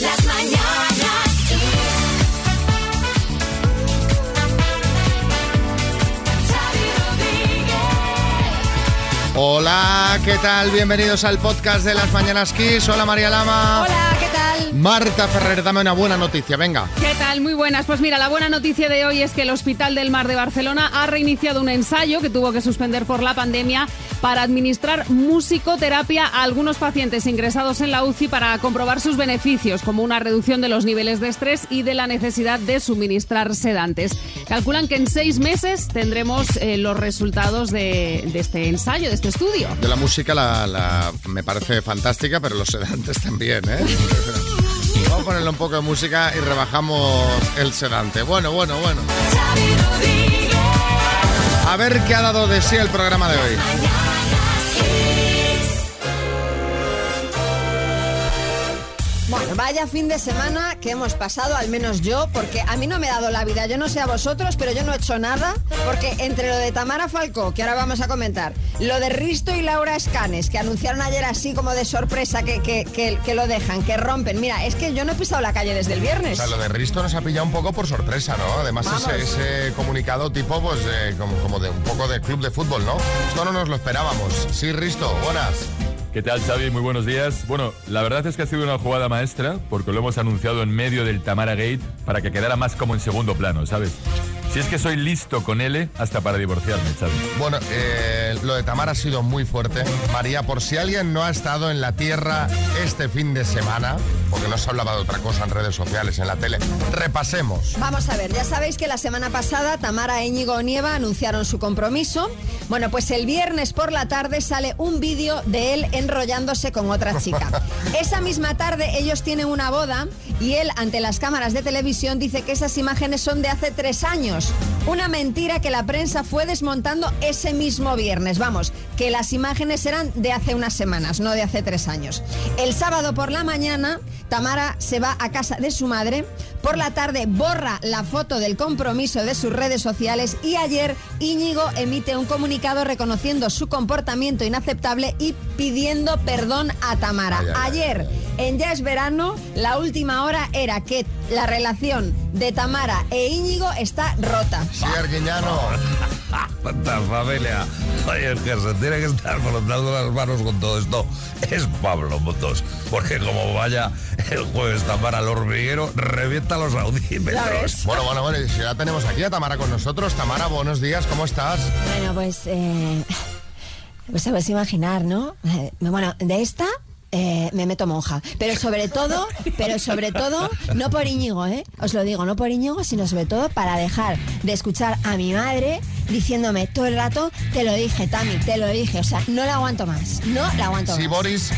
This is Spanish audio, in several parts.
Las mañanas. Hola, ¿qué tal? Bienvenidos al podcast de las Mañanas Kiss. Hola María Lama. Hola. Marta Ferrer, dame una buena noticia, venga. ¿Qué tal? Muy buenas. Pues mira, la buena noticia de hoy es que el Hospital del Mar de Barcelona ha reiniciado un ensayo que tuvo que suspender por la pandemia para administrar musicoterapia a algunos pacientes ingresados en la UCI para comprobar sus beneficios, como una reducción de los niveles de estrés y de la necesidad de suministrar sedantes. Calculan que en seis meses tendremos eh, los resultados de, de este ensayo, de este estudio. De la música la, la- me parece fantástica, pero los sedantes también, ¿eh? Vamos a ponerle un poco de música y rebajamos el sedante. Bueno, bueno, bueno. A ver qué ha dado de sí el programa de hoy. Bueno, vaya fin de semana que hemos pasado, al menos yo, porque a mí no me ha dado la vida. Yo no sé a vosotros, pero yo no he hecho nada, porque entre lo de Tamara Falcó, que ahora vamos a comentar, lo de Risto y Laura Escanes, que anunciaron ayer así como de sorpresa que, que, que- que lo dejan, que rompen. Mira, es que yo no he pisado la calle desde el O viernes. sea, lo de Risto nos ha pillado un poco por sorpresa, ¿no? Además, ese comunicado tipo, pues, eh, como, como de un poco de club de fútbol, ¿no? Esto no nos lo esperábamos. Sí, Risto, buenas. ¿Qué tal, Xavi? Muy buenos días. Bueno, la verdad es que ha sido una jugada maestra porque lo hemos anunciado en medio del Tamara Gate para que quedara más como en segundo plano, ¿sabes? Si es que soy listo con L hasta para divorciarme, Xavi. Bueno, eh, lo de Tamara ha sido muy fuerte. María, por si alguien no ha estado en la Tierra este fin de semana, porque no se hablaba de otra cosa en redes sociales, en la tele, repasemos. Vamos a ver, ya sabéis que la semana pasada Tamara Íñigo Onieva anunciaron su compromiso. Bueno, pues el viernes por la tarde sale un vídeo de él enrollándose con otra chica. Esa misma tarde ellos tienen una boda y él ante las cámaras de televisión dice que esas imágenes son de hace tres años. Una mentira que la prensa fue desmontando ese mismo viernes. Vamos, que las imágenes eran de hace unas semanas, no de hace tres años. El sábado por la mañana, Tamara se va a casa de su madre. Por la tarde borra la foto del compromiso de sus redes sociales y ayer Íñigo emite un comunicado reconociendo su comportamiento inaceptable y pidiendo perdón a Tamara. Ay, ay, ay, Ayer, en Ya es verano, la última hora era que la relación de Tamara e Íñigo está rota. Sí, Arguiñano. Tanta familia. Oye, es que se tiene que estar frotando las manos con todo esto. Es Pablo Motos. Porque como vaya el jueves Tamara al hormiguero, revienta los ¿Ya audímetros. Bueno, bueno, bueno, y ya tenemos aquí a Tamara con nosotros. Tamara, buenos días, ¿cómo estás? Bueno, pues, eh, pues se puedes imaginar, ¿no? Eh, bueno, de esta eh, me meto monja. Pero sobre todo, pero sobre todo, no por Íñigo, ¿eh? Os lo digo, no por Íñigo, sino sobre todo para dejar de escuchar a mi madre diciéndome todo el rato, te lo dije, Tami, te lo dije. O sea, no la aguanto más. No la aguanto Sí, más. Boris.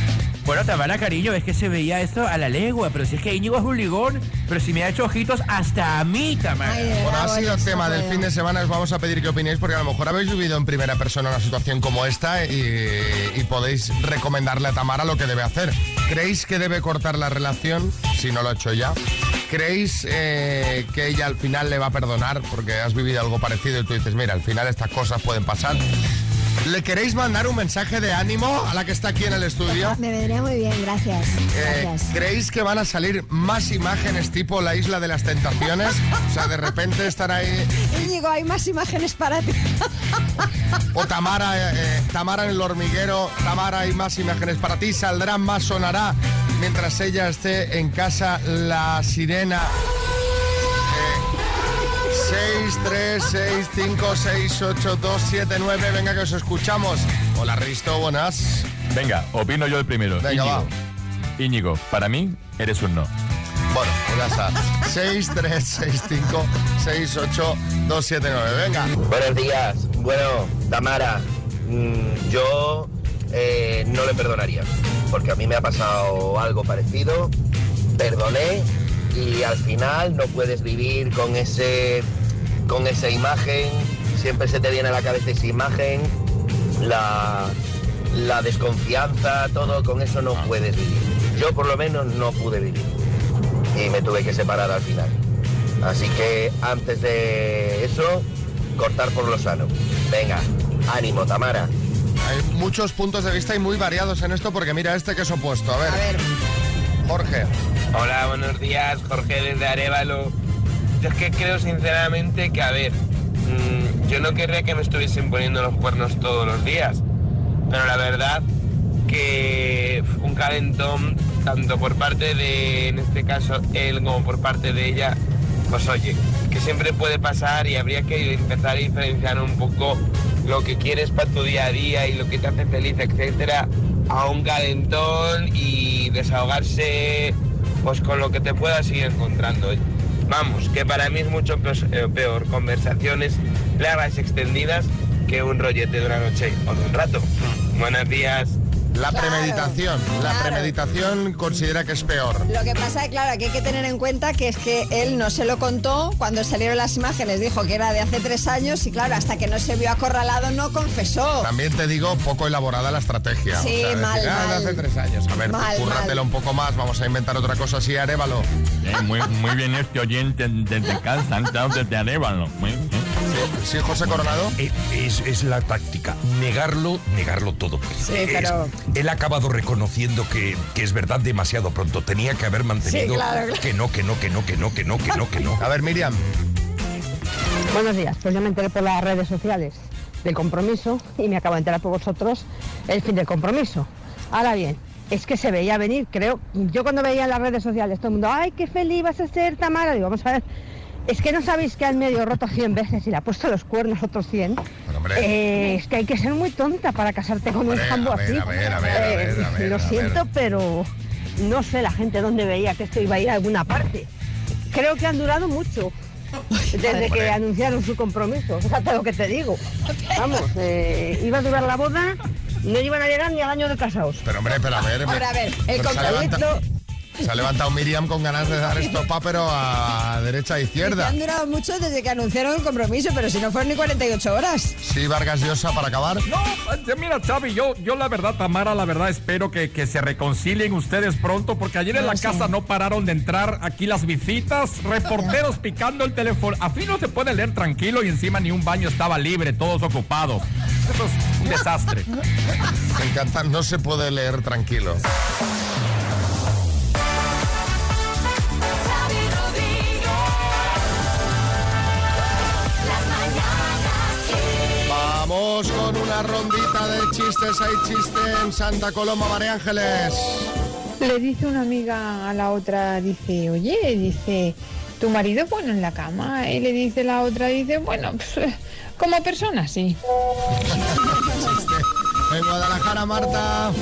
Bueno, Tamara, cariño, es que se veía esto a la legua, pero si es que Íñigo es un ligón, pero si me ha hecho ojitos hasta a mí, Tamara. Ay, Bueno, ha sido el tema del fin de semana. Os vamos a pedir que opinéis porque a lo mejor habéis vivido en primera persona una situación como esta y, y podéis recomendarle a Tamara lo que debe hacer. ¿Creéis que debe cortar la relación si no lo ha hecho ya? ¿Creéis eh, que ella al final le va a perdonar porque has vivido algo parecido y tú dices, mira, al final estas cosas pueden pasar? ¿Le queréis mandar un mensaje de ánimo a la que está aquí en el estudio? Me vendría muy bien, gracias. Eh, Gracias. ¿Creéis que van a salir más imágenes tipo la isla de las tentaciones? O sea, de repente estar ahí Íñigo, hay más imágenes para ti. O Tamara, eh, eh, Tamara en el hormiguero, Tamara hay más imágenes para ti, saldrá más, sonará mientras ella esté en casa la sirena. Eh, 6, 3, 6, 5, 6, 8, 2, 7, 9, venga que os escuchamos. Hola Risto, buenas. Venga, opino yo el primero. Venga, Íñigo. va. Íñigo, para mí eres un no. Bueno, pues ya está. 6, 3, 6, 5, 6, 8, 2, 7, 9, venga. Buenos días. Bueno, Tamara, mm, yo eh, no le perdonaría, porque a mí me ha pasado algo parecido, perdoné y al final no puedes vivir con ese con esa imagen, siempre se te viene a la cabeza esa imagen, la, la desconfianza, todo, con eso no puedes vivir. Yo por lo menos no pude vivir y me tuve que separar al final. Así que antes de eso, cortar por lo sano. Venga, ánimo, Tamara. Hay muchos puntos de vista y muy variados en esto porque mira este que es opuesto. A ver. A ver, Jorge. Hola, buenos días, Jorge desde Arevalo. Yo es que creo sinceramente que, a ver, mm, yo no querría que me estuviesen poniendo los cuernos todos los días, pero la verdad que un calentón, tanto por parte de, en este caso, él como por parte de ella, pues oye, que siempre puede pasar y habría que empezar a diferenciar un poco lo que quieres para tu día a día y lo que te hace feliz, etcétera, a un calentón y desahogarse pues con lo que te puedas ir encontrando. Vamos, que para mí es mucho peor, eh, conversaciones largas y extendidas que un rollete de una noche o de un rato. Buenos días. La Claro, premeditación. La claro. premeditación considera que es peor. Lo que pasa, claro, que hay que tener en cuenta que es que él no se lo contó cuando salieron las imágenes, dijo que era de hace tres años y claro, hasta que no se vio acorralado no confesó. También te digo, poco elaborada la estrategia. Sí, decir, mal, "Ah, de mal. hace tres años. A ver, Mal, cúrratelo mal. un poco más, vamos a inventar otra cosa así, Arevalo. Eh, muy, muy bien este oyente desde casa, han estado desde Arevalo. Muy bien. Sí, José Coronado. Eh, Es, es la táctica, negarlo, negarlo todo. Sí, Es- pero- él ha acabado reconociendo que, que es verdad demasiado pronto. Tenía que haber mantenido Sí, claro, claro. que no, que no, que no, que no, que no, que no, que no. A ver, Miriam. Buenos días, pues yo me enteré por las redes sociales del compromiso y me acabo de enterar por vosotros el fin del compromiso. Ahora bien, es que se veía venir, creo. Yo cuando veía en las redes sociales todo el mundo, ay, qué feliz vas a ser, Tamara, digo, vamos a ver. Es que no sabéis que han medio roto 100 veces y le ha puesto los cuernos otros 100. Pero, hombre. Eh, es que hay que ser muy tonta para casarte con Hombre, un jambo a ver, así. a ver, a ver, a ver, a ver, Lo a ver. siento, pero no sé la gente dónde veía que esto iba a ir a alguna parte. Creo que han durado mucho. Desde que anunciaron su compromiso, fíjate lo que te digo. Vamos, eh, iba a durar la boda, no iban a llegar ni al año de casados. Pero, hombre, pero a ver. Ahora, a ver, el compromiso- se ha levantado Miriam con ganas de dar estopa, pero a derecha e izquierda. han durado mucho desde que anunciaron el compromiso, pero si no fueron ni 48 horas. Sí, Vargas Llosa, para acabar. No, eh, mira, Xavi, yo, yo la verdad, Tamara, la verdad espero que, que se reconcilien ustedes pronto, porque ayer en No la casa no pararon de entrar aquí las visitas, reporteros picando el teléfono. A fin no se puede leer tranquilo y encima ni un baño estaba libre, todos ocupados. Eso es un desastre. Me encanta, no se puede leer tranquilo. Vamos con una rondita de chistes. Hay chiste en Santa Coloma, María Ángeles. Le dice una amiga a la otra, dice, oye, dice, ¿tu marido es bueno en la cama? Y le dice la otra, dice, bueno, pues, como persona, sí. Chiste. En Guadalajara, Marta.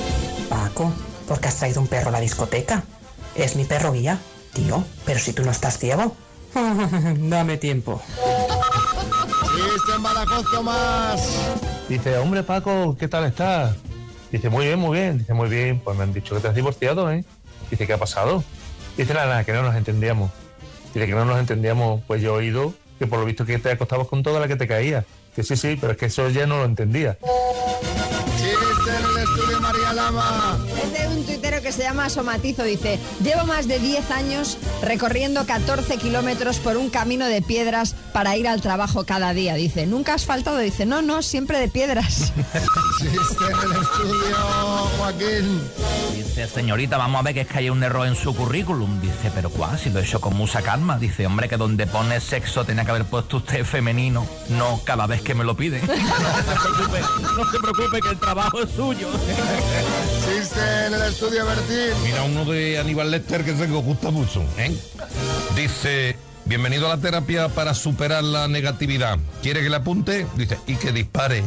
Paco, ¿por qué has traído un perro a la discoteca? Es mi perro guía. Tío, pero si tú no estás ciego. Dame tiempo. Chiste en Badajoz, Tomás. Dice, hombre Paco, ¿qué tal estás? Dice, muy bien, muy bien. Dice, muy bien, pues me han dicho que te has divorciado, ¿eh? Dice, ¿qué ha pasado? Dice, nada, nada, que no nos entendíamos. Dice, que no nos entendíamos. Pues yo he oído que por lo visto que te acostabas con toda la que te caía. Que sí, sí, pero es que eso ya no lo entendía. Chiste en el estudio, María Lama. Es de un tuitero que se llama Somatizo, dice, llevo más de 10 años recorriendo 14 kilómetros por un camino de piedras para ir al trabajo cada día. Dice, ¿nunca has faltado? Dice, no, no, siempre de piedras. Chiste en el estudio, Joaquín. Dice, señorita, vamos a ver que es que hay un error en su currículum. Dice, pero ¿cuál? Si lo he hecho con mucha calma. Dice, hombre, que donde pone sexo tenía que haber puesto usted femenino, no cada vez que me lo pide. no se preocupe, no se preocupe que el trabajo es suyo. Chiste en el estudio, Bertín. Mira uno de Aníbal Lecter que se me gusta mucho. ¿eh? Dice, bienvenido a la terapia para superar la negatividad. ¿Quiere que le apunte? Dice, y que dispare.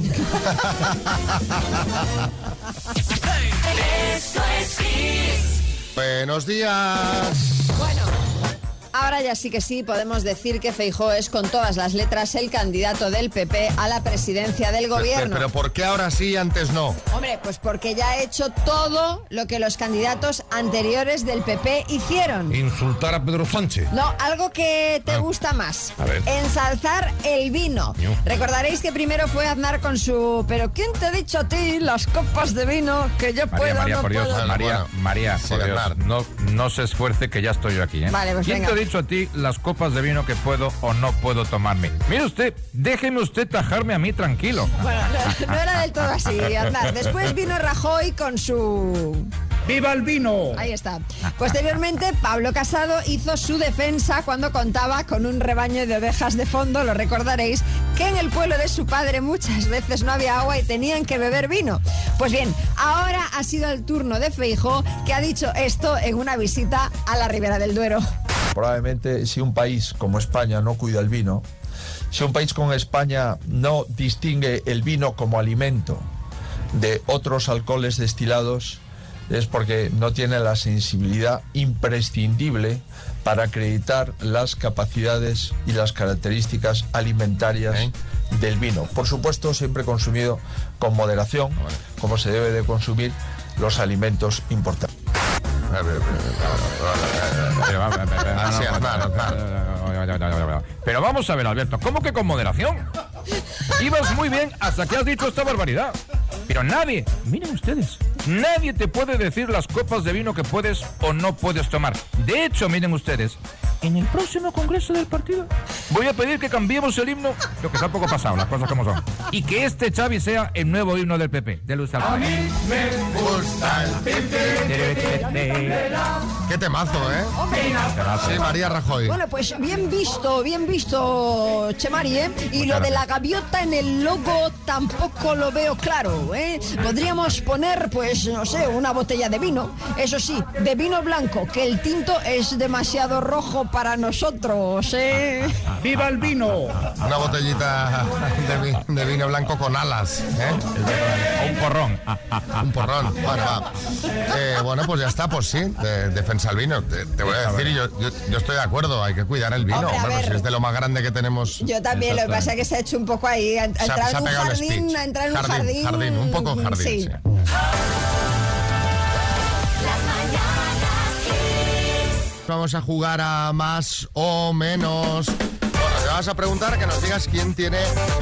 Esto es Kiss. Buenos días. Bueno, ahora ya sí que sí podemos decir que Feijó es con todas las letras el candidato del PP a la presidencia del gobierno. Pero ¿por qué ahora sí y antes no? Hombre, pues porque ya ha hecho todo lo que los candidatos anteriores del PP hicieron. Insultar a Pedro Sánchez. No, algo que te Ah. gusta más. A ver. Ensalzar el vino. Yo. Recordaréis que primero fue Aznar con su ¿Pero quién te ha dicho a ti las copas de vino que yo María, puedo María, no por Dios, puedo? María, Bueno, María, sí, por Dios, Aznar. no, no se esfuerce que ya estoy yo aquí, ¿eh? Vale, pues ¿Quién venga. Dicho a ti las copas de vino que puedo o no puedo tomarme? Mire usted, déjeme usted tajarme a mí tranquilo. Bueno, no, no era del todo así, Aznar. Después vino Rajoy con su ¡Viva el vino! Ahí está. Posteriormente, Pablo Casado hizo su defensa cuando contaba con un rebaño de ovejas de fondo, lo recordaréis, que en el pueblo de su padre muchas veces no había agua y tenían que beber vino. Pues bien, ahora ha sido el turno de Feijo, que ha dicho esto en una visita a la Ribera del Duero. Probablemente si un país como España no cuida el vino, si un país como España no distingue el vino como alimento de otros alcoholes destilados, es porque no tiene la sensibilidad imprescindible para acreditar las capacidades y las características alimentarias del vino. Por supuesto, siempre consumido con moderación, como se debe de consumir los alimentos importantes. Pero vamos a ver, Alberto, ¿cómo que con moderación? Ibas muy bien hasta que has dicho esta barbaridad. Pero nadie, miren ustedes, nadie te puede decir las copas de vino que puedes o no puedes tomar. De hecho, miren ustedes, en el próximo congreso del partido voy a pedir que cambiemos el himno, lo que está un poco pasado, las cosas como son. Y que este Xavi sea el nuevo himno del PP, de Luis A mí me gusta el Qué temazo, ¿eh? Sí, María Rajoy. Bueno, pues bien visto, bien visto, Chemari, ¿eh? Y lo de la gaviota en el logo tampoco lo veo claro, ¿eh? Podríamos poner, pues, no sé, una botella de vino. Eso sí, de vino blanco, que el tinto es demasiado rojo para nosotros, ¿eh? ¡Viva el vino! Una botellita de, vi- de vino blanco con alas, ¿eh? Un porrón. Un porrón. Bueno, va. Eh, bueno, pues ya está, pues sí, de- defensa al vino. Te, te voy a decir, yo, yo, yo estoy de acuerdo, hay que cuidar el vino. Hombre, Bueno, ver. si es de lo más grande que tenemos. Yo también, lo que pasa es que se ha hecho un poco ahí, ha- entrar se ha en un jardín, speech. a entrar en un Jardín, jardín. jardín, un poco jardín, Sí. sí. Vamos a jugar a más o menos. Bueno, te vas a preguntar que nos digas quién tiene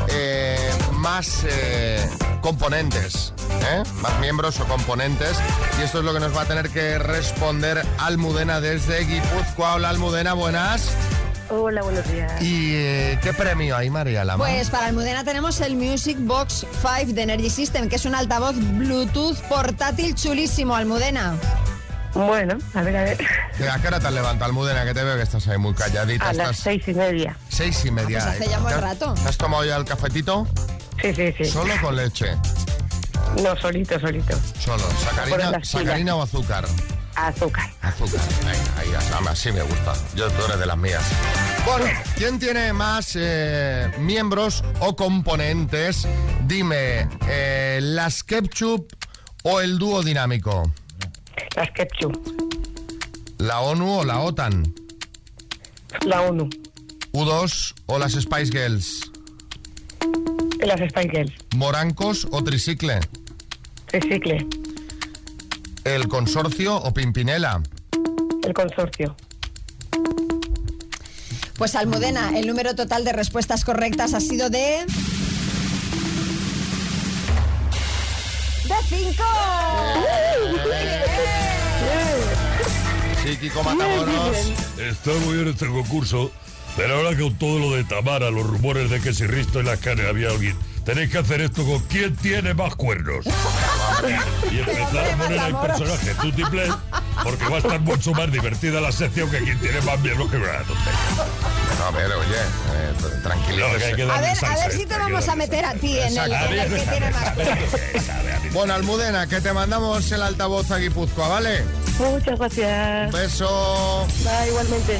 eh, más eh, componentes, ¿eh? más miembros o componentes. Y esto es lo que nos va a tener que responder Almudena desde Guipúzcoa. Hola Almudena, buenas. Hola, buenos días. ¿Y eh, qué premio hay, María Lama? Pues para Almudena tenemos el Music Box 5 de Energy System, que es un altavoz Bluetooth portátil chulísimo, Almudena. Bueno, a ver, a ver. ¿A qué hora te has levantado, Almudena? Que te veo que estás ahí muy calladita. A las seis y media. seis y media. Ah, pues hace ya buen ¿Te has- rato. ¿Te has tomado ya el cafetito? Sí, sí, sí. ¿Solo con leche? No, solito, solito. Solo. ¿Sacarina, sacarina o azúcar? Azúcar. Azúcar. Venga, ahí, así- así me gusta. Yo tú eres de las mías. Bueno, ¿quién tiene más eh, miembros o componentes? Dime, eh, ¿las ketchup o el dúo dinámico? Las ketchup. ¿La ONU o la OTAN? La ONU. ¿U2 o las Spice Girls? Las Spice Girls. ¿Morancos o tricicle? Tricicle. ¿El consorcio o Pimpinela? El consorcio. Pues Almudena, el número total de respuestas correctas ha sido de... ¡De cinco! Kiko Matamoros. Está muy bien este concurso, pero ahora con todo lo de Tamara, los rumores de que si Risto en las canes había alguien, tenéis que hacer esto con quién tiene más cuernos. Y empezar a poner al personaje Tutiple, porque va a estar mucho más divertida la sección que quien tiene más miembros que una. No, pero oye, eh, No, que hay que A ver, a salsa, ver si te vamos a meter a ti en el, Exacto. en el que tiene más... Bueno, Almudena, que te mandamos el altavoz a Guipúzcoa, ¿vale? Muchas gracias. Un beso. Va, igualmente.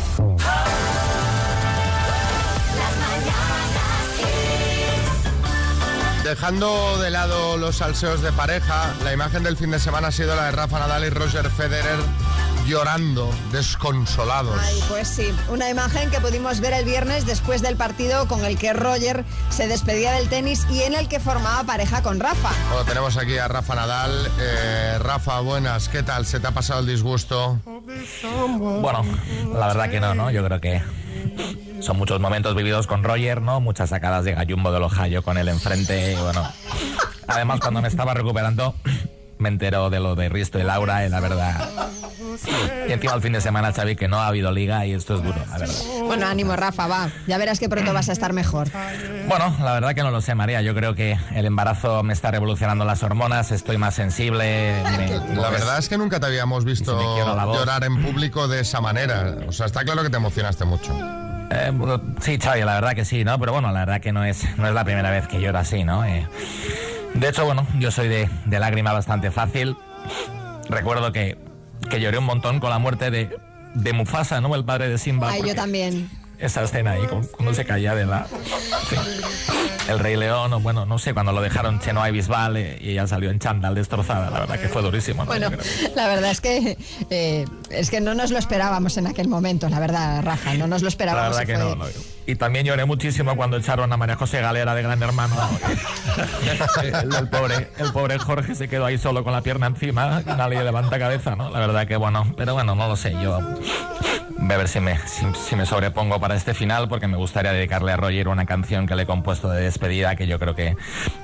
Dejando de lado los salseos de pareja, la imagen del fin de semana ha sido la de Rafa Nadal y Roger Federer llorando, desconsolados. Ay, pues sí, una imagen que pudimos ver el viernes después del partido con el que Roger se despedía del tenis y en el que formaba pareja con Rafa. Bueno, tenemos aquí a Rafa Nadal. Eh, Rafa, buenas, ¿qué tal? ¿Se te ha pasado el disgusto? Bueno, la verdad que no, ¿no? Yo creo que son muchos momentos vividos con Roger, ¿no? Muchas sacadas de gallumbo del Ohio con él enfrente, y bueno. Además, cuando me estaba recuperando, me entero de lo de Risto y Laura, y la verdad Y encima el fin de semana, Xavi, que no ha habido liga y esto es duro, la verdad. Bueno, ánimo, Rafa, va. Ya verás que pronto vas a estar mejor. Bueno, la verdad que no lo sé, María. Yo creo que el embarazo me está revolucionando las hormonas, estoy más sensible. me- La verdad es que nunca te habíamos visto voz. llorar en público de esa manera. O sea, está claro que te emocionaste mucho. Eh, sí, Xavi, la verdad que sí, ¿no? Pero bueno, la verdad que no es, no es la primera vez que lloro así, ¿no? Eh, de hecho, bueno, yo soy de, de lágrima bastante fácil. Recuerdo que, que lloré un montón con la muerte de, de Mufasa, ¿no? El padre de Simba. Ay, yo también. Esa escena ahí, cuando se caía de la... sí. El Rey León, o bueno, no sé, cuando lo dejaron Chenoa y Bisbal eh, y ella salió en chándal destrozada, la verdad que fue durísimo, ¿no? Bueno, la verdad es que eh, es que no nos lo esperábamos en aquel momento, la verdad, Rafa, no nos lo La esperábamos. verdad y que fue- no. no. Y también lloré muchísimo cuando echaron a María José Galera de Gran Hermano. el, el pobre, el pobre Jorge se quedó ahí solo con la pierna encima y nadie levanta cabeza, ¿no? La verdad que bueno, pero bueno, no lo sé, yo voy a ver si me, si, si me sobrepongo para este final porque me gustaría dedicarle a Roger una canción que le he compuesto de despedida que yo creo que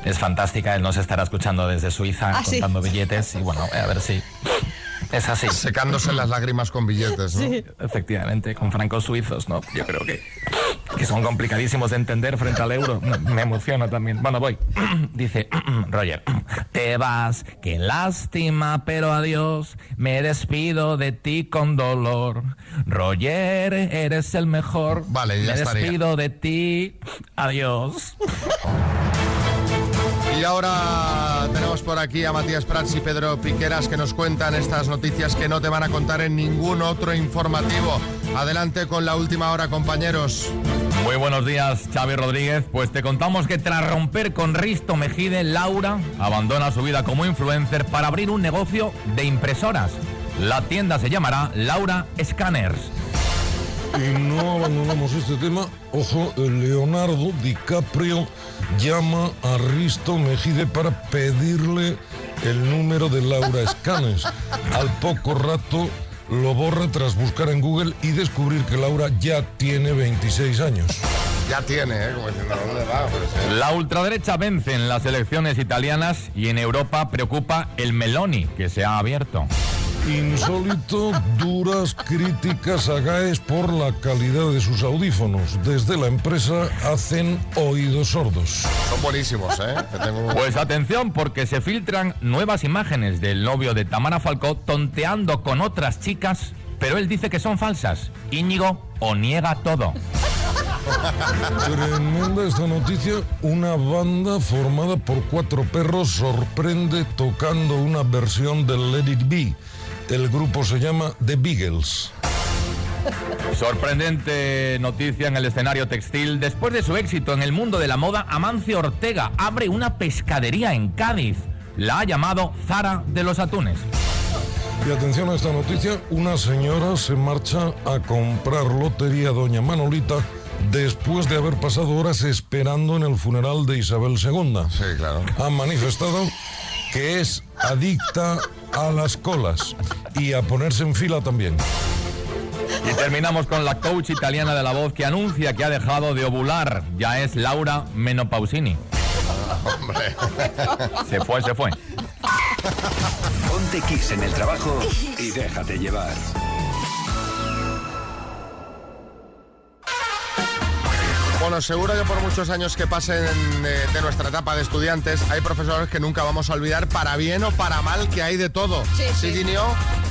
es fantástica. Él nos estará escuchando desde Suiza Ah, sí. contando billetes y bueno, a ver si es así. Secándose las lágrimas con billetes, ¿no? Efectivamente, con francos suizos, ¿no? Yo creo que, que son complicadísimos de entender frente al euro. Me, me emociona también. Bueno, voy. Dice Roger, te vas, qué lástima, pero adiós. Me despido de ti con dolor. Roger, eres el mejor. Vale, ya Me estaría. despido de ti. Adiós. Y ahora tenemos por aquí a Matías Prats y Pedro Piqueras que nos cuentan estas noticias que no te van a contar en ningún otro informativo. Adelante con la última hora, compañeros. Muy buenos días, Xavi Rodríguez. Pues te contamos que tras romper con Risto Mejide, Laura abandona su vida como influencer para abrir un negocio de impresoras. La tienda se llamará Laura Scanners. Y no abandonamos este tema. Ojo, Leonardo DiCaprio llama a Risto Mejide para pedirle el número de Laura Escanes. Al poco rato lo borra tras buscar en Google y descubrir que Laura ya tiene 26 años. Ya tiene, ¿eh? Como diciendo, ¿dónde va? Pues, eh. La ultraderecha vence en las elecciones italianas y en Europa preocupa el Meloni, que se ha abierto. Insólito, duras críticas a Gaes por la calidad de sus audífonos. Desde la empresa hacen oídos sordos. Son buenísimos, ¿eh? Tengo- Pues atención, porque se filtran nuevas imágenes del novio de Tamara Falcó tonteando con otras chicas, pero él dice que son falsas. Íñigo o niega todo. Tremenda esta noticia. Una banda formada por cuatro perros sorprende tocando una versión de Let It Be. El grupo se llama The Beagles. Sorprendente noticia en el escenario textil. Después de su éxito en el mundo de la moda, Amancio Ortega abre una pescadería en Cádiz. La ha llamado Zara de los Atunes. Y atención a esta noticia, una señora se marcha a comprar lotería a Doña Manolita después de haber pasado horas esperando en el funeral de Isabel II. Sí, claro. Ha manifestado que es adicta a las colas y a ponerse en fila también. Y terminamos con la coach italiana de la voz que anuncia que ha dejado de ovular. Ya es Laura Menopausini. Hombre. Se fue, se fue. Ponte Kiss en el trabajo y déjate llevar. Bueno, seguro que por muchos años que pasen eh, de nuestra etapa de estudiantes, hay profesores que nunca vamos a olvidar, para bien o para mal, que hay de todo. Sí, sí. Guineo?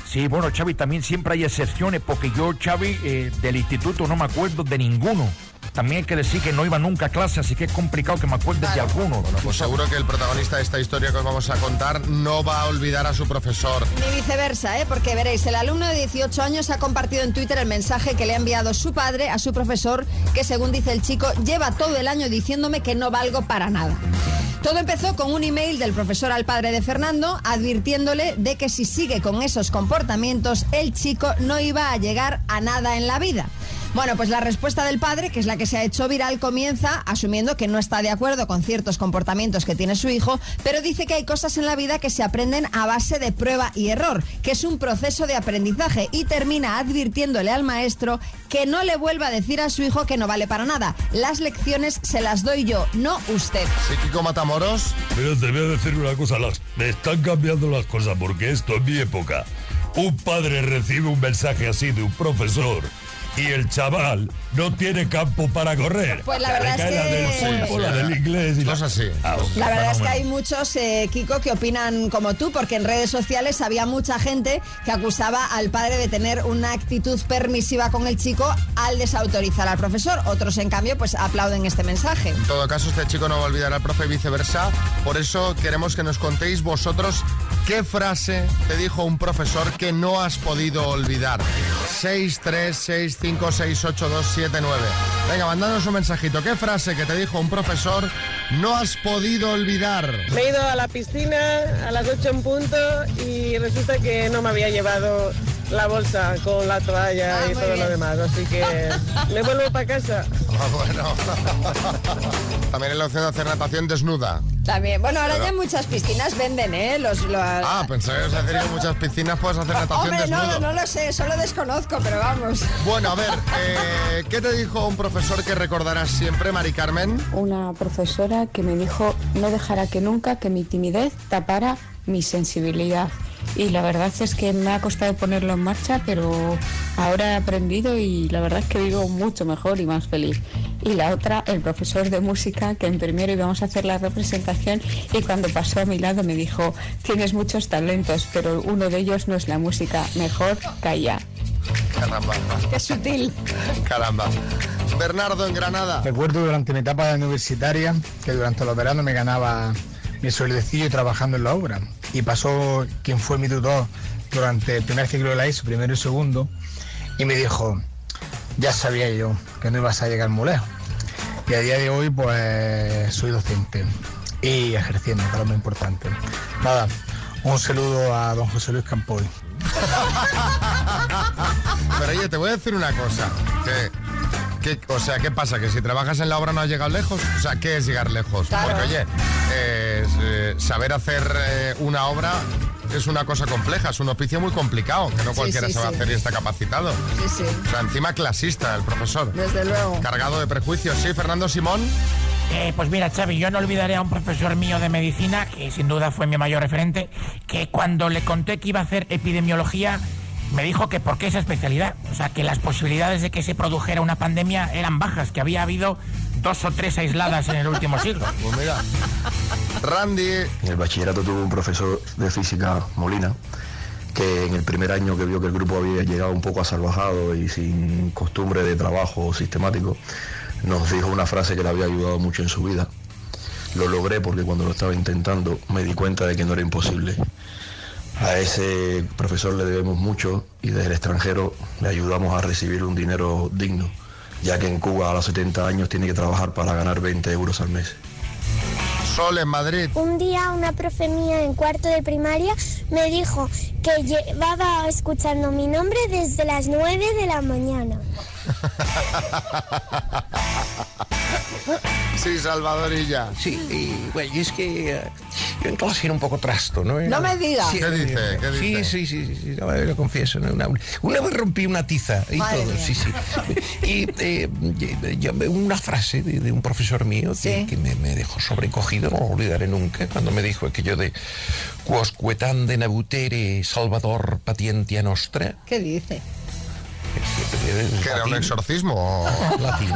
Sí, bueno, Xavi, también siempre hay excepciones, porque yo, Xavi, eh, del instituto no me acuerdo de ninguno. También hay que decir que no iba nunca a clase, así que es complicado que me acuerdes de alguno. Bueno, pues seguro que el protagonista de esta historia que os vamos a contar no va a olvidar a su profesor. Ni viceversa, ¿eh? porque veréis, el alumno de 18 años ha compartido en Twitter el mensaje que le ha enviado su padre a su profesor, que según dice el chico, lleva todo el año diciéndome que no valgo para nada. Todo empezó con un email del profesor al padre de Fernando advirtiéndole de que si sigue con esos comportamientos, el chico no iba a llegar a nada en la vida. Bueno, pues la respuesta del padre, que es la que se ha hecho viral, comienza asumiendo que no está de acuerdo con ciertos comportamientos que tiene su hijo, pero dice que hay cosas en la vida que se aprenden a base de prueba y error, que es un proceso de aprendizaje y termina advirtiéndole al maestro que no le vuelva a decir a su hijo que no vale para nada. Las lecciones se las doy yo, no usted. Psíquico Matamoros. Pero te voy a decir una cosa, las, me están cambiando las cosas porque esto en mi época un padre recibe un mensaje así de un profesor y el chaval no tiene campo para correr. Pues la verdad es la del que- fútbol, la del inglés y. Cosas así. La verdad es que hay muchos, eh, Kiko, que opinan como tú, porque en redes sociales había mucha gente que acusaba al padre de tener una actitud permisiva con el chico al desautorizar al profesor. Otros, en cambio, pues aplauden este mensaje. En todo caso, este chico no va a olvidar al profe y viceversa. Por eso queremos que nos contéis vosotros qué frase te dijo un profesor que no has podido olvidar. 636568279. Venga, mandadnos un mensajito. ¿Qué frase que te dijo un profesor no has podido olvidar? Me he ido a la piscina a las 8 en punto y resulta que no me había llevado la bolsa con la toalla Ah, y todo bien. lo demás, así que me vuelvo para casa. Ah, bueno. También es la opción de hacer natación desnuda. También, bueno, ahora Pero- ya muchas piscinas venden, ¿eh? Los, los- Ah, pensé que a decir que en muchas piscinas puedes hacer natación Hombre, no, desnudo. no lo sé, solo desconozco, pero vamos. Bueno, a ver, eh, ¿qué te dijo un profesor que recordarás siempre, Mari Carmen? Una profesora que me dijo no dejará que nunca que mi timidez tapara mi sensibilidad. Y la verdad es que me ha costado ponerlo en marcha, pero ahora he aprendido y la verdad es que vivo mucho mejor y más feliz. Y la otra, el profesor de música, que en primero íbamos a hacer la representación y cuando pasó a mi lado me dijo, tienes muchos talentos, pero uno de ellos no es la música, mejor calla. Caramba. Qué sutil. Caramba. Bernardo en Granada. Recuerdo durante mi etapa universitaria que durante los veranos me ganaba mi sueldecillo trabajando en la obra. Y pasó quien fue mi tutor durante el primer ciclo de la ISO, primero y segundo, y me dijo, ya sabía yo que no ibas a llegar muy lejos. Y a día de hoy pues soy docente y ejerciendo, que es lo más importante. Nada, un saludo a don José Luis Campoy. Pero oye, te voy a decir una cosa. Que, o sea, ¿qué pasa? ¿Que si trabajas en la obra no has llegado lejos? O sea, ¿qué es llegar lejos? Claro. Porque oye, eh, eh, saber hacer eh, una obra es una cosa compleja, es un oficio muy complicado, que no Sí, cualquiera sí, se va a sí. hacer y está capacitado. Sí, sí. O sea, encima clasista el profesor. Desde luego. Cargado de prejuicios. Sí, Fernando Simón. Eh, pues mira, Xavi, yo no olvidaré a un profesor mío de medicina, que sin duda fue mi mayor referente, que cuando le conté que iba a hacer epidemiología, me dijo que por qué esa especialidad. O sea, que las posibilidades de que se produjera una pandemia eran bajas, que había habido dos o tres aisladas en el último siglo. Pues mira. Randy. En el bachillerato tuve un profesor de física, Molina, que en el primer año que vio que el grupo había llegado un poco asalvajado y sin costumbre de trabajo sistemático, nos dijo una frase que le había ayudado mucho en su vida. Lo logré porque cuando lo estaba intentando me di cuenta de que no era imposible. A ese profesor le debemos mucho y desde el extranjero le ayudamos a recibir un dinero digno, ya que en Cuba a los 70 años tiene que trabajar para ganar 20 euros al mes. Sol en Madrid. Un día una profe mía en cuarto de primaria me dijo que llevaba escuchando mi nombre desde las 9 de la mañana. Sí, Salvadorilla. Sí, y bueno, y es que eh, yo en clase era un poco trasto, ¿no? Era- No me diga. ¿Qué dice? ¿Qué dice? Sí, sí, sí, sí, sí, no, lo confieso. ¿no? Una, una vez rompí una tiza y Madre todo, mía. sí, sí. Y eh, yo- una frase de, de un profesor mío que, que me, me dejó sobrecogido, no lo olvidaré nunca, cuando me dijo aquello de Quosquetan de nabutere Salvador patientia nostra. ¿Qué dice? ¿Que era un exorcismo? Latín.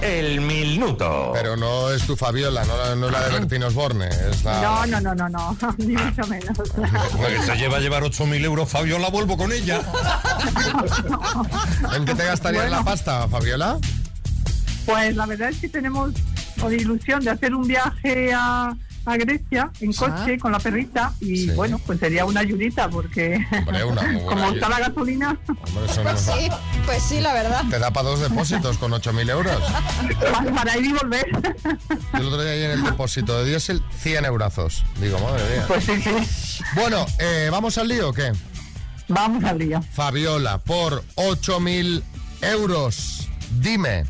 El minuto. Pero no es tu Fabiola, no, la- no es la de Bertín Osborne. Es la... No, no, no, no, no, ni mucho menos. Porque se lleva a llevar 8.000 euros, Fabiola, vuelvo con ella. ¿En qué te gastarías la pasta, Fabiola? Pues la verdad es que tenemos la ilusión de hacer un viaje a, a Grecia en coche con la perrita y bueno, pues sería una ayudita porque Hombre, una como ayuda. está la gasolina, Hombre, eso no- Pues sí, pues sí, la verdad. Te da para dos depósitos con 8.000 euros. para, ir y volver. Yo el otro día en el depósito de diésel, 100 eurazos. Digo, madre mía. Pues sí, sí. Bueno, eh, ¿vamos al lío o qué? Vamos al lío. Fabiola, por 8.000 euros, dime,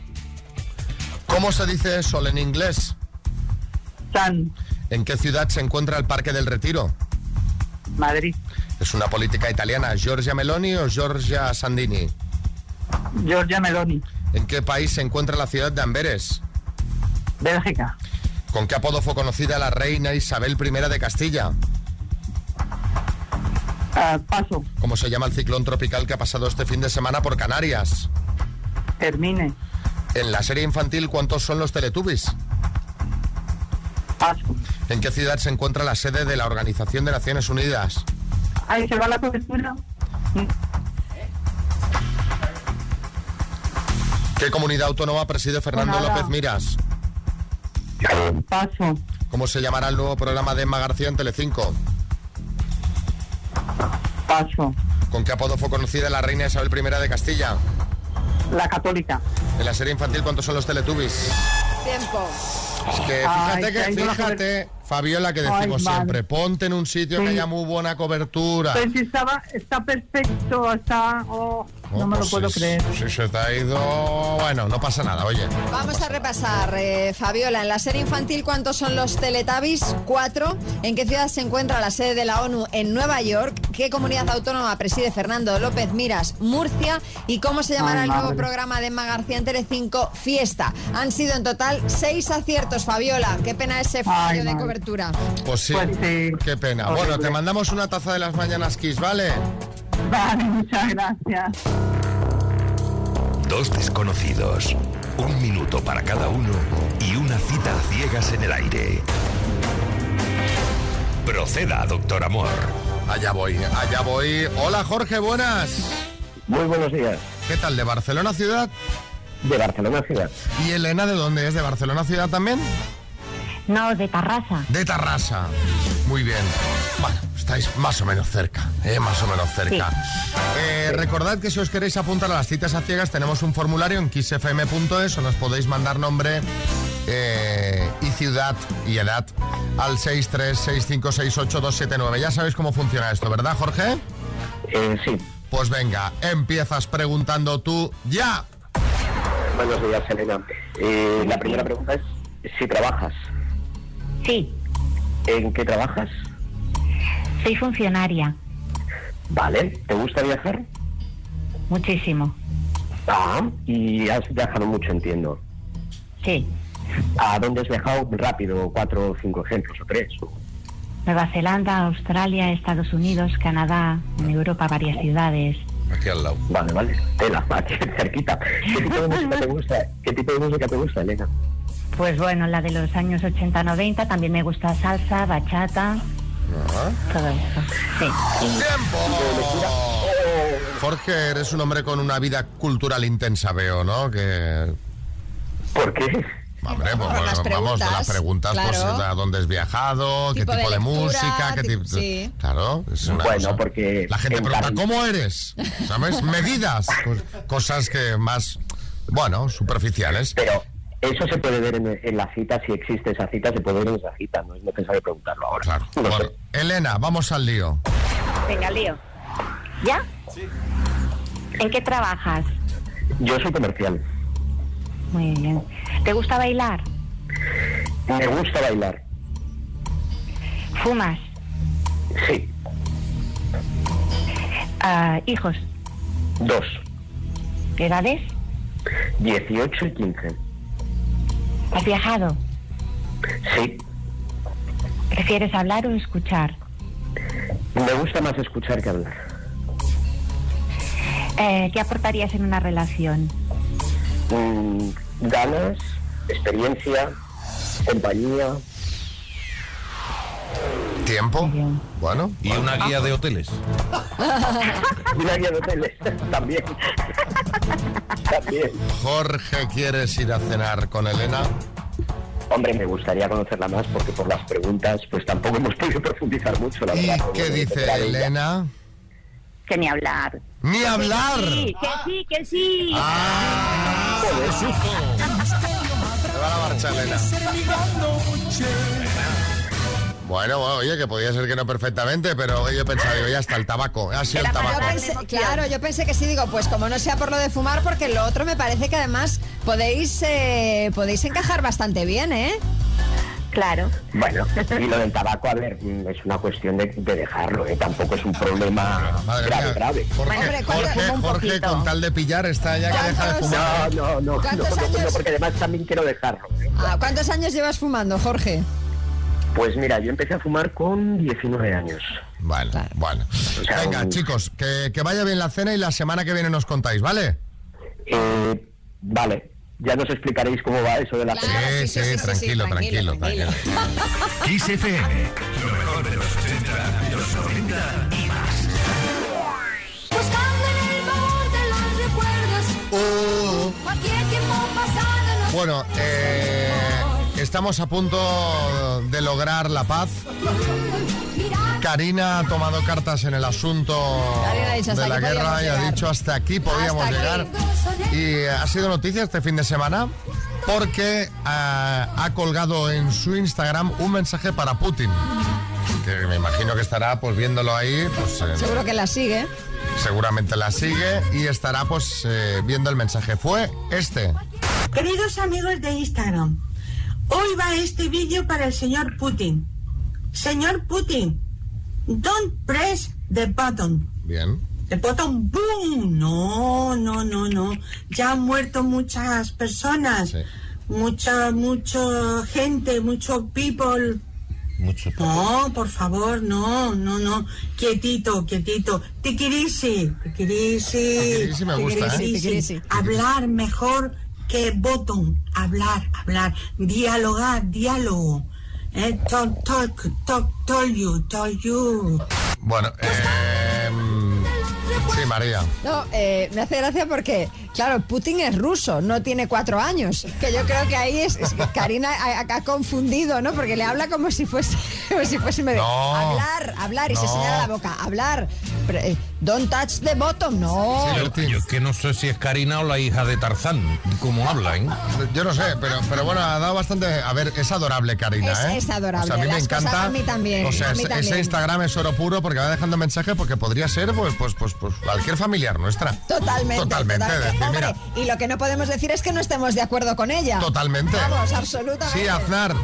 ¿cómo se dice sol en inglés? San. ¿En qué ciudad se encuentra el Parque del Retiro? Madrid. ¿Es una política italiana, Giorgia Meloni o Giorgia Sandini? Giorgia Meloni. ¿En qué país se encuentra la ciudad de Amberes? Bélgica. ¿Con qué apodo fue conocida la reina Isabel I de Castilla? Ah, paso. ¿Cómo se llama el ciclón tropical que ha pasado este fin de semana por Canarias? Termine. En la serie infantil, ¿cuántos son los Teletubbies? Paso. ¿En qué ciudad se encuentra la sede de la Organización de Naciones Unidas? Ahí se va la cobertura. ¿Qué comunidad autónoma preside Fernando Nada. López Miras? Paso. ¿Cómo se llamará el nuevo programa de Emma García en Telecinco? Paso. ¿Con qué apodo fue conocida la reina Isabel I de Castilla? La católica. En la serie infantil, ¿cuántos son los Teletubbies? Tiempo. Es que Ay, fíjate que ahí que, fíjate, Fabiola, que Ay, decimos siempre, ponte en un sitio que haya muy buena cobertura. Pues si estaba, está perfecto, está... oh, no me lo pues puedo si- creer. Si se te ha ido... Bueno, no pasa nada, oye. Vamos a repasar, eh, Fabiola. En la serie infantil, ¿cuántos son los Teletubbies? Cuatro. ¿En qué ciudad se encuentra la sede de la ONU? En Nueva York. ¿Qué comunidad autónoma preside Fernando López Miras? Murcia. ¿Y cómo se llamará Ay, el nuevo programa de Emma García en Telecinco? Fiesta. Han sido en total seis aciertos, Fabiola. Qué pena ese fallo de madre. cobertura. Pues sí, qué pena. Horrible. Bueno, te mandamos una taza de las mañanas Kiss, ¿vale? Vale, muchas gracias. Dos desconocidos, un minuto para cada uno y una cita a ciegas en el aire. Proceda, doctor Amor. Allá voy, allá voy. Hola Jorge, buenas. Muy buenos días. ¿Qué tal, de Barcelona ciudad? De Barcelona ciudad. ¿Y Elena de dónde es? ¿De Barcelona ciudad también? No, de Tarrasa. De Tarrasa. Muy bien. Bueno, estáis más o menos cerca, ¿eh? más o menos cerca. Eh, recordad que si os queréis apuntar a las citas a ciegas tenemos un formulario en kissfm.es o nos podéis mandar nombre eh, y ciudad y edad al 636568279. Ya sabéis cómo funciona esto, ¿verdad, Jorge? Eh, sí. Pues venga, empiezas preguntando tú ya. Buenos días, Elena. Eh, la primera pregunta es si trabajas. Sí, ¿En qué trabajas? Soy funcionaria. Vale. ¿Te gusta viajar? Muchísimo. Ah, y has viajado mucho, entiendo. Sí. ¿A dónde has viajado? Rápido, cuatro o cinco ejemplos o tres. Nueva Zelanda, Australia, Estados Unidos, Canadá, en Europa varias ciudades. Aquí al lado. Vale, vale. Tela, aquí cerquita. ¿Qué tipo de música te gusta? ¿Qué tipo de música te gusta, Elena? Pues bueno, la de los años 80-90 también me gusta salsa, bachata, Sí. Jorge, eres un hombre con una vida cultural intensa, veo, ¿no? Que... ¿Por qué? Hombre, pues, Por bueno, las vamos, de las preguntas, pues, a dónde has viajado, qué Tipo tipo de de, lectura, música, qué tipo- tipo... sí. Claro, es una Bueno, cosa- porque La gente en pregunta, ¿cómo eres? ¿Sabes? Medidas, cos- cosas que más, bueno, superficiales. Pero eso se puede ver en, en la cita, si existe esa cita, se puede ver en esa cita, no es necesario preguntarlo ahora. Claro. Bueno, Elena, vamos al lío. Venga, lío. ¿Ya? Sí. ¿En qué trabajas? Yo soy comercial. Muy bien. ¿Te gusta bailar? Me gusta bailar. ¿Fumas? Sí. Ah, ¿Hijos? Dos. ¿Edades? 18 y 15. ¿Has viajado? Sí. ¿Prefieres hablar o escuchar? Me gusta más escuchar que hablar. Eh, ¿Qué aportarías en una relación? Mm, ganas, experiencia, compañía. ¿Tiempo? Bueno. Y una guía de hoteles. Una guía de hoteles también. También. Jorge, ¿quieres ir a cenar con Elena? Hombre, me gustaría conocerla más porque por las preguntas pues tampoco hemos podido profundizar mucho, la ¿Y verdad. qué dice Elena? Que ni hablar. ¡Ni hablar! Sí, que sí, que sí. ¡Ah! Se va la marcha, Elena. Bueno, bueno, oye, que podía ser que no perfectamente, pero yo pensaba, digo, ya está, el tabaco, ha sido el Yo tabaco. pensé- claro, yo pensé que sí, digo, pues como no sea por lo de fumar, porque lo otro me parece que además podéis, eh, podéis encajar bastante bien, ¿eh? Claro. Bueno, y lo del tabaco, a ver, mm, es una cuestión de, de dejarlo, ¿eh? tampoco es un problema Madre grave, mía. grave. Jorge, Hombre, ¿cuánto- Jorge, un Jorge, poquito. con tal de pillar, está ya que deja de fumar. No, no, no, no, ¿Cuántos no, no, años? porque además también quiero dejarlo. ¿eh? Ah, ¿Cuántos años llevas fumando, Jorge? Pues mira, yo empecé a fumar con 19 años. Vale, bueno. sea, Venga, un- chicos, que, que vaya bien la cena y la semana que viene nos contáis, ¿vale? Eh, vale, ya nos explicaréis cómo va eso de la cena. Sí, sí, tranquilo, tranquilo, tranquilo. Kiss FM, lo mejor de los 80, los 90 y más. Buscando en el baúl de los recuerdos. Cualquier tiempo pasado no Bueno, eh, estamos a punto de lograr la paz. Karina ha tomado cartas en el asunto de la guerra y ha dicho hasta aquí podíamos Hasta llegar. aquí. Y ha sido noticia este fin de semana porque ah, ha colgado en su Instagram un mensaje para Putin. Que me imagino que estará pues viéndolo ahí, pues eh, Seguro que la sigue. seguramente la sigue y estará pues eh, viendo el mensaje. Fue este. Queridos amigos de Instagram, hoy va este vídeo para el señor Putin. Señor Putin, don't press the button. Bien. The button boom. No, no, no, no. Ya han muerto muchas personas. Mucha, mucha gente, mucho people. Mucho No, por favor, no, no, no. Quietito, quietito. Tiquirisi, tiquirisi. Tiquirisi me gusta, ¿eh? Tiquirisi. Hablar mejor que botón. Hablar, hablar. Dialogar, diálogo. Eh, talk, talk, talk, told you, told you. Bueno, eh, sí, María. No, eh, me hace gracia porque, claro, Putin es ruso, no tiene cuatro años. Que yo creo que ahí es, es que Karina ha, ha confundido, ¿no? Porque le habla como si fuese, como si fuese medio- No. hablar, hablar y se señala la boca, hablar. Pero, eh, don't touch the bottom, no. Yo, yo que no sé si es Karina o la hija de Tarzán, cómo habla, ¿eh? Yo no sé, pero, pero bueno, ha dado bastante. A ver, es adorable, Karina, Es- ¿eh? es adorable, O sea, a mí me las cosas encanta. a mí también, O sea, mí ese- también. ese Instagram es oro puro porque va dejando mensajes porque podría ser, pues, pues, pues, pues cualquier familiar nuestra. Totalmente. Totalmente. totalmente. Hombre, y lo que no podemos decir es que no estemos de acuerdo con ella. Totalmente. Vamos, absolutamente. Sí, Aznar.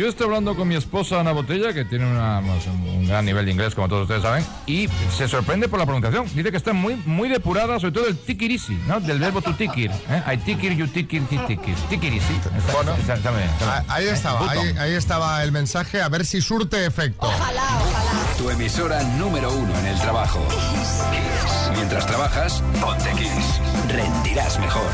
Yo estoy hablando con mi esposa Ana Botella, que tiene una, pues, un gran nivel de inglés, como todos ustedes saben, y se sorprende por la pronunciación. Dice que está muy, muy depurada, sobre todo el tikirisi, ¿no? Del verbo to tikir. ¿eh? I tikir, you tikir, he tikir. Tikirisi. Está- Bueno, está- está bien, está bien. Ah, Ahí estaba, ahí, ahí estaba el mensaje, a ver si surte efecto. Tu emisora número uno en el trabajo. Kiss. Mientras trabajas, ponte Kiss. Rendirás mejor.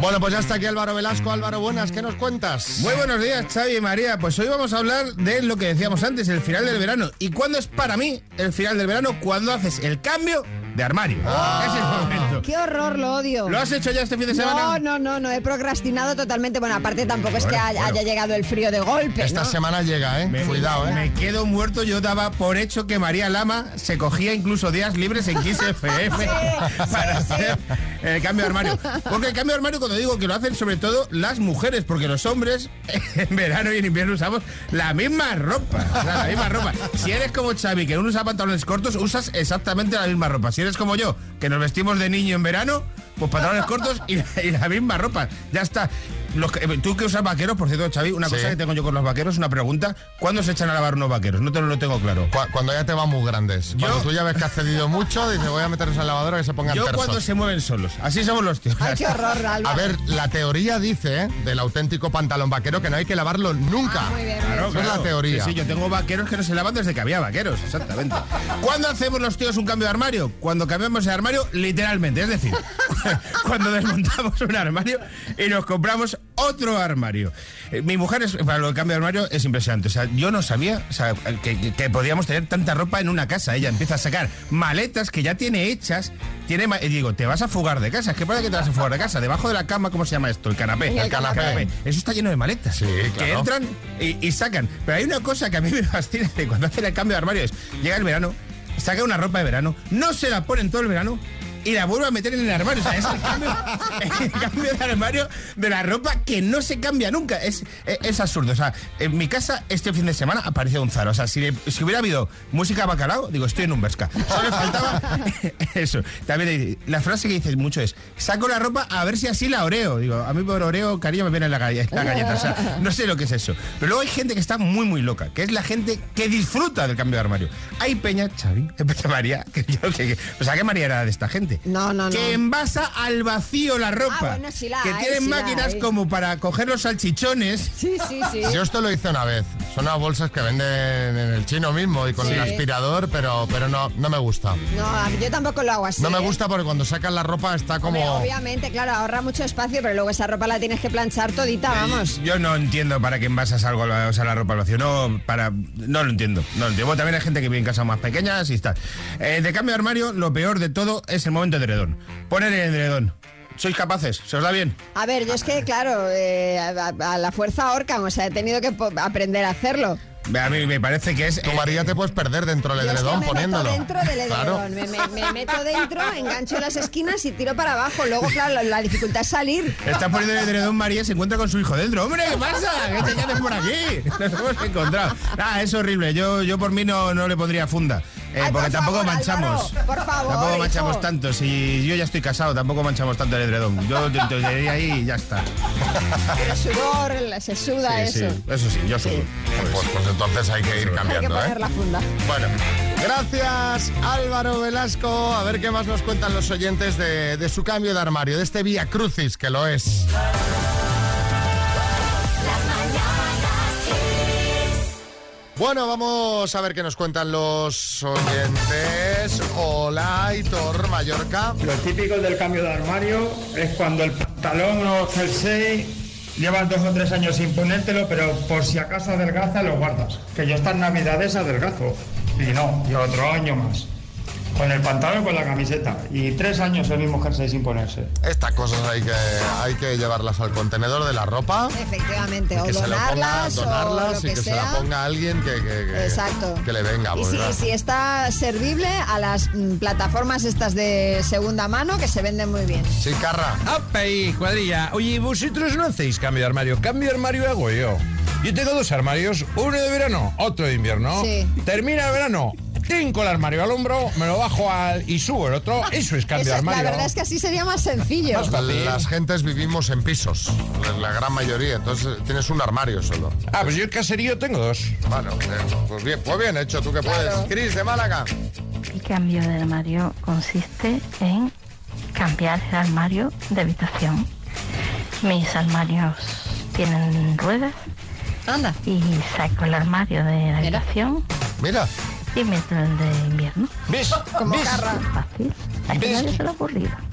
Bueno, pues ya está aquí Álvaro Velasco. Álvaro, buenas, ¿qué nos cuentas? Muy buenos días, Xavi y María. Pues hoy vamos a hablar de lo que decíamos antes, el final del verano. ¿Y cuándo es para mí el final del verano? Cuando haces el cambio de armario. Ese es el momento. Qué horror, lo odio. ¿Lo has hecho ya este fin de No, semana? no, no, no, he procrastinado totalmente. Bueno, aparte tampoco es que haya, bueno. haya llegado el frío de golpe, Esta ¿no? semana llega, ¿eh? Me- Cuidado, ¿eh? Me quedo muerto. Yo daba por hecho que María Lama se cogía incluso días libres en Kiss FM para hacer el cambio de armario. Porque el cambio de armario, cuando digo que lo hacen sobre todo las mujeres, porque los hombres en verano y en invierno usamos la misma ropa. O sea, la misma ropa. Si eres como Xavi, que no usa pantalones cortos, usas exactamente la misma ropa. Si eres como yo, que nos vestimos de niño en verano, pues pantalones cortos y, y la misma ropa. Ya está. Los que- tú que usas vaqueros, por cierto, Xavi, una Sí. cosa que tengo yo con los vaqueros, una pregunta. ¿Cuándo se echan a lavar unos vaqueros? No te lo tengo claro. Cu- Cuando ya te van muy grandes. Cuando tú ya ves que has cedido mucho, dices, voy a meterlos en la lavadora que se pongan Yo tersos. cuando se mueven solos. Así somos los tíos. Ay, qué horror. A ver, la teoría dice, ¿eh? del auténtico pantalón vaquero, que no hay que lavarlo nunca. Ah, muy bien, Claro, Esa es la teoría. Sí, sí, yo tengo vaqueros que no se lavan desde que había vaqueros, exactamente. ¿Cuándo hacemos los tíos un cambio de armario? Cuando cambiamos de armario, literalmente. Es decir, cuando desmontamos un armario y nos compramos otro armario. Eh, Mi mujer, es, para lo del cambio de armario, es impresionante. O sea, yo no sabía o sea, que, que- que podíamos tener tanta ropa en una casa. Ella empieza a sacar maletas que ya tiene hechas. Tiene, ma- y digo, te vas a fugar de casa. ¿Qué pasa que te vas a fugar de casa? Debajo de la cama, ¿cómo se llama esto? El canapé. El canapé. Eso está lleno de maletas. Que claro. entran y, y sacan. Pero hay una cosa que a mí me fascina de cuando hacen el cambio de armario es, llega el verano, saca una ropa de verano, no se la ponen todo el verano y la vuelvo a meter en el armario. O sea, es el cambio, de armario de la ropa que no se cambia nunca. Es, es, absurdo. O sea, en mi casa este fin de semana apareció un Zara. O sea, si, hubiera habido música bacalao, digo, estoy en un Berska. Solo faltaba eso. También la frase que dices mucho es, saco la ropa a ver si así la oreo. Digo, a mí por oreo, cariño, me viene la, la galleta. O sea, no sé lo que es eso. Pero luego hay gente que está muy, muy loca, que es la gente que disfruta del cambio de armario. Hay peña, Xavi, María, que yo, que, que- o sea, ¿qué María era de esta gente? No, no, no. Que envasa al vacío la ropa. Ah, bueno, sí la que hay, tienen sí máquinas como para coger los salchichones. Sí, sí, sí. Yo esto lo hice una vez. Son unas bolsas que venden en el chino mismo y con Sí. el aspirador, pero, pero no, no me gusta. No, yo tampoco lo hago así. No me ¿eh? gusta porque cuando sacas la ropa está Hombre, como... obviamente, claro, ahorra mucho espacio, pero luego esa ropa la tienes que planchar todita, vamos. Yo no entiendo para qué envasas algo, o sea, la ropa al vacío. No, para, no lo entiendo. No lo entiendo. Bueno, también hay gente que vive en casas más pequeñas y está. Eh, de cambio de armario, lo peor de todo es el momento de edredón. Poner el edredón. ¿Sois capaces? ¿Se os da bien? A ver, yo es que, claro, eh, a, a la fuerza ahorcan, o sea, he tenido que aprender a hacerlo. A mí me parece que es... eh, Tu María te puedes perder dentro del Yo es que edredón me poniéndolo. meto dentro del Claro. edredón, me, me- me meto dentro, engancho las esquinas y tiro para abajo. Luego, claro, la, la dificultad es salir. Está poniendo el edredón María y se encuentra con su hijo dentro. ¡Hombre, qué pasa! ¿Qué te haces por aquí? Nos hemos encontrado. Ah, es horrible. Yo, yo por mí no, no le pondría funda. Eh, Ay, porque por tampoco favor, manchamos. Álvaro, por favor, Tampoco hijo. manchamos tanto. Si yo ya estoy casado, tampoco manchamos tanto el edredón. Yo diría ahí y ya está. El sudor, se suda Sí, eso. sí, eso sí, yo sudo. Pues, pues entonces hay que ir Hay que cambiando, poner ¿eh? la funda. Bueno, gracias Álvaro Velasco. A ver qué más nos cuentan los oyentes de, de su cambio de armario, de este Vía Crucis, que lo es. Bueno, vamos a ver qué nos cuentan los oyentes. Hola, Aitor Mallorca. Lo típico del cambio de armario es cuando el pantalón o jersey llevas dos o tres años sin ponértelo, pero por si acaso adelgaza lo guardas. Que yo estas navidades adelgazo. Y no, y otro año más. Con el pantalón y con la camiseta. Y tres años el mismo jersey sin ponerse. Estas cosas hay que, hay que llevarlas al contenedor de la ropa. Efectivamente, o que se lo ponga, donarlas, o donarlas lo y que, que se la ponga alguien que, que- que- Exacto. que le venga. Y pues, si, si está servible a las mm, plataformas estas de segunda mano que se venden muy bien. Sí, Carra. ¡Apa ahí, cuadrilla! Oye, vosotros no hacéis cambio de armario. Cambio de armario hago yo. Yo tengo dos armarios, uno de verano, otro de invierno. Sí. Termina el verano, tengo el armario al hombro, me lo bajo al y subo el otro. Eso es cambio Eso- de armario. la verdad es que así sería más sencillo. Las gentes vivimos en pisos, la, gran mayoría, entonces tienes un armario solo. Ah, pues yo el caserío tengo dos. Bueno, pues bien, pues bien hecho, tú que puedes. Cris de Málaga. El cambio de armario consiste en cambiar el armario de habitación. Mis armarios tienen ruedas. Anda. Y saco el armario de la habitación. Mira. Y meto el de invierno. ¿Ves? Como ¿Ves? carra. Fácil. A ¿Ves?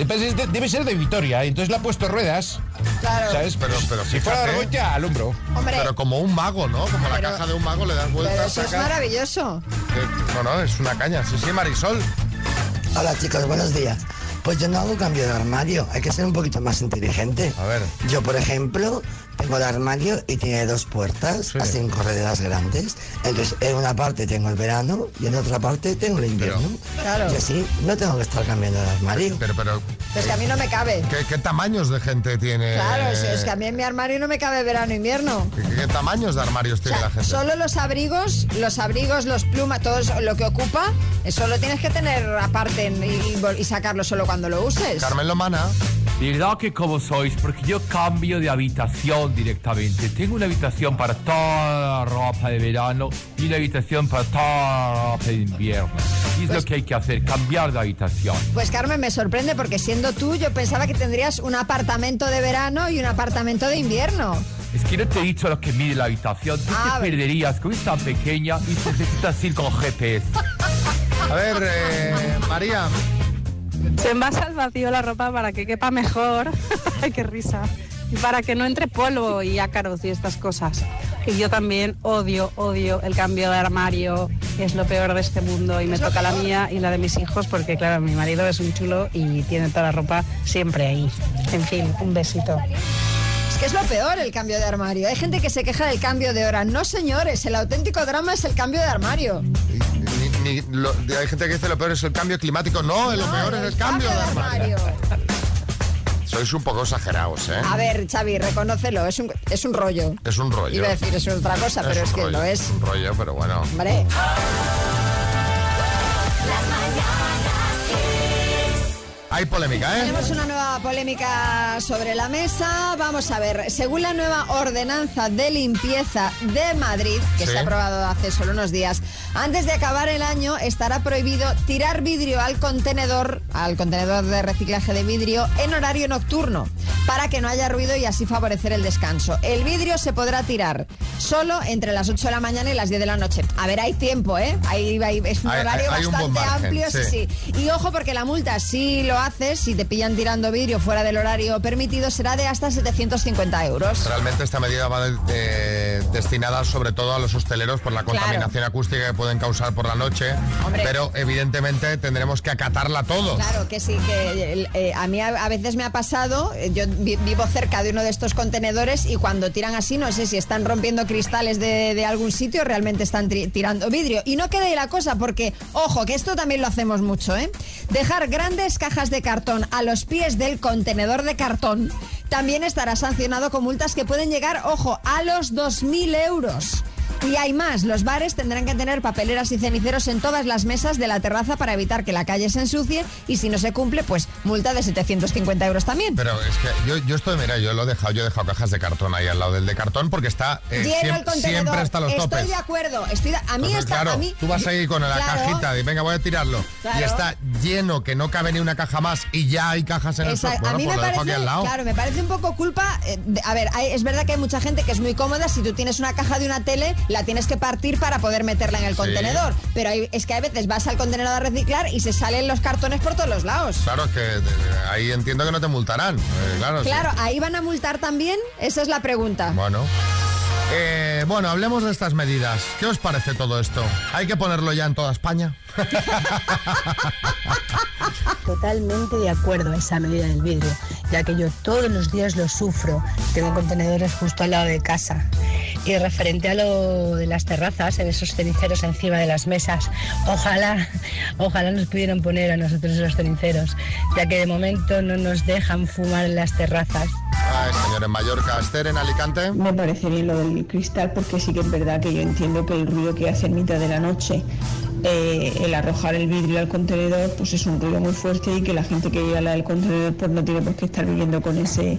Pues es de- debe ser de Vitoria, entonces le ha puesto ruedas. Claro. ¿Sabes? Pero, pero si fuera de fíjate. Argolla, al hombro. Hombre. Pero como un mago, ¿no? Como la Pero- caja de un mago le das vueltas. Eso es sacas- maravilloso. Eh, No, no, es una caña. Sí, sí, Marisol. Hola chicos, buenos días. Pues yo no hago cambio de armario, hay que ser un poquito más inteligente. A ver. Yo, por ejemplo, tengo el armario y tiene dos puertas, así en correderas grandes. Entonces, en una parte tengo el verano y en otra parte tengo el invierno. Claro. Y así no tengo que estar cambiando de armario. Pero, pero, Pues que a mí no me cabe. ¿qué, qué tamaños de gente tiene? Claro, es que a mí en mi armario no me cabe verano e invierno. ¿Qué, qué tamaños de armarios tiene la gente? Solo los abrigos, los abrigos, los plumas, todo eso, lo que ocupa, eso lo tienes que tener aparte y sacarlo solo cuando lo uses. Carmen Lomana. ¿Verdad que como sois? Porque yo cambio de habitación directamente. Tengo una habitación para toda la ropa de verano y una habitación para toda la ropa de invierno. Y es lo que hay que hacer, cambiar de habitación. Pues Carmen, me sorprende porque siendo tú, yo pensaba que tendrías un apartamento de verano y un apartamento de invierno. Es que no te he dicho lo que mide la habitación. Tú Ah, te perderías con es tan pequeña y necesitas ir con GPS. A ver, eh, María. Se envasa al vacío la ropa para que quepa mejor. Ay, qué risa. Y para que no entre polvo y ácaros y estas cosas. Y yo también odio, odio el cambio de armario. Es lo peor de este mundo. Y me toca la mía y la de mis hijos porque, claro, mi marido es un chulo y tiene toda la ropa siempre ahí. En fin, un besito. Es que es lo peor el cambio de armario. Hay gente que se queja del cambio de hora. No, señores, el auténtico drama es el cambio de armario. Ni, ni lo- hay gente que dice lo peor es el cambio climático. No, lo peor es el cambio de armario. Sois un poco exagerados, ¿eh? A ver, Xavi, reconócelo, es un, es un rollo. Es un rollo. Iba a decir, es otra cosa, pero es que rollo, lo es. un rollo, pero bueno. Hombre. Hay polémica, ¿eh? Tenemos una nueva polémica sobre la mesa. Vamos a ver, según la nueva ordenanza de limpieza de Madrid, que Sí. se ha aprobado hace solo unos días, antes de acabar el año estará prohibido tirar vidrio al contenedor, al contenedor de reciclaje de vidrio, en horario nocturno, para que no haya ruido y así favorecer el descanso. El vidrio se podrá tirar solo entre las 8 de la mañana y las 10 de la noche. A ver, hay tiempo, ¿eh? Hay, hay- es un horario hay- un bastante margen, amplio, sí, sí. sí. Y ojo porque la multa, si lo haces, si te pillan tirando vidrio fuera del horario permitido, será de hasta 750 euros. Realmente esta medida va de- de- destinada sobre todo a los hosteleros por la Claro. contaminación acústica que pueden causar por la noche, Hombre. pero evidentemente tendremos que acatarla todos. Claro que sí, que eh, a mí a, a veces me ha pasado, eh, yo vi- vivo cerca de uno de estos contenedores y cuando tiran así, no sé si están rompiendo cristales de, de algún sitio, realmente están tirando vidrio. Y no quede ahí la cosa, porque, ojo, que esto también lo hacemos mucho, ¿eh? Dejar grandes cajas de cartón a los pies del contenedor de cartón también estará sancionado con multas que pueden llegar, ojo, a los 2.000 euros. Y hay más, los bares tendrán que tener papeleras y ceniceros en todas las mesas de la terraza para evitar que la calle se ensucie y si no se cumple, pues multa de 750 euros también. Pero es que yo, yo estoy, mira, yo lo he dejado, yo he dejado cajas de cartón ahí al lado del de cartón porque está eh, Lleno siem- el contenedor. siempre hasta los Estoy topes. de acuerdo. Estoy de- a mí Entonces, está claro, a mí tú vas ahí con la Claro. cajita y venga, voy a tirarlo. Claro. Y está lleno, que no cabe ni una caja más y ya hay cajas en el. Bueno, a mí pues me parece, aquí al lado. claro, me parece un poco culpa. eh, de- a ver, hay- es verdad que hay mucha gente que es muy cómoda. Si tú tienes una caja de una tele, la tienes que partir para poder meterla en el Sí. contenedor. Pero hay- es que a veces vas al contenedor a reciclar y se salen los cartones por todos los lados. Claro, es que eh, ahí entiendo que no te multarán. eh, claro, sí. Claro, ahí van a multar también. Esa es la pregunta. Bueno. Eh, bueno, hablemos de estas medidas. ¿Qué os parece todo esto? ¿Hay que ponerlo ya en toda España? Totalmente de acuerdo a esa medida del vidrio, ya que yo todos los días lo sufro. Tengo contenedores justo al lado de casa. Y referente a lo de las terrazas, en esos ceniceros encima de las mesas, ojalá, ojalá nos pudieran poner a nosotros esos ceniceros, ya que de momento no nos dejan fumar en las terrazas. Ay, señor, en Mallorca, Esther, en Alicante. Me parece bien lo del cristal porque sí que es verdad que yo entiendo que el ruido que hace en mitad de la noche, eh, el arrojar el vidrio al contenedor, pues es un ruido muy fuerte y que la gente que vive al lado del contenedor pues no tiene por qué estar viviendo con ese,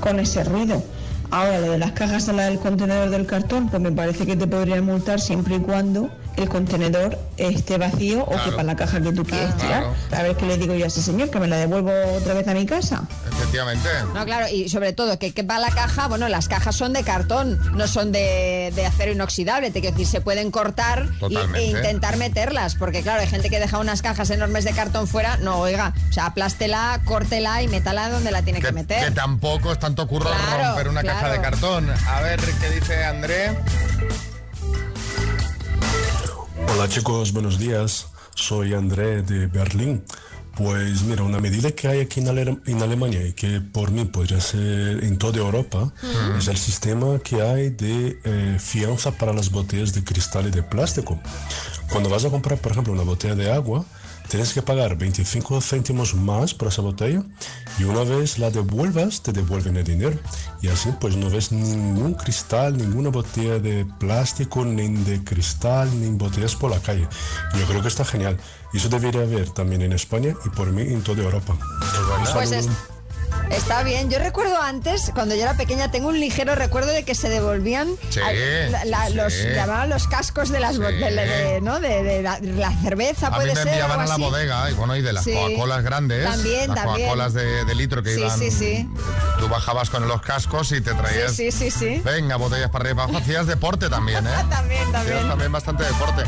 con ese ruido. Ahora, lo de las cajas al lado del contenedor del cartón, pues me parece que te podrían multar siempre y cuando el contenedor esté vacío o quepa la caja que tú quieres tirar. A ver qué le digo yo a ese señor, que me la devuelvo otra vez a mi casa. Efectivamente. No, claro, y sobre todo que quepa la caja, bueno, las cajas son de cartón, no son de, de acero inoxidable, te quiero decir, se pueden cortar y- e intentar meterlas, porque claro, hay gente que deja unas cajas enormes de cartón fuera, no, oiga, o sea, aplástela, córtela y métala donde la tiene que, Que meter. tampoco es tanto curro Claro, romper una caja de cartón. A ver, ¿qué dice André? Hola chicos, buenos días. Soy André de Berlín. Pues mira, una medida que hay aquí en, Ale- en Alemania y que por mí podría ser en toda Europa Mm. es el sistema que hay de eh, fianza para las botellas de cristal y de plástico. Cuando vas a comprar, por ejemplo, una botella de agua, tienes que pagar 25 céntimos más por esa botella y una vez la devuelvas, te devuelven el dinero. Y así pues no ves ningún cristal, ninguna botella de plástico, ni de cristal, ni botellas por la calle. Yo creo que está genial. Y eso debería haber también en España y por mí en toda Europa. Pues es- está bien. Yo recuerdo antes, cuando yo era pequeña, tengo un ligero recuerdo de que se devolvían Sí, a- la- la- sí. los llamaban los cascos de las Sí. botellas, de, ¿no? De, de la, la cerveza, A mí puede me ser. enviaban a la bodega y bueno, y de las. Coca-Colas grandes. También, las también. Coca-Colas de, de litro que iban. sí, sí. Tú bajabas con los cascos y te traías. Sí, sí, sí. Venga, botellas para arriba. Hacías deporte también, ¿eh? También, Hacías también. también bastante deporte.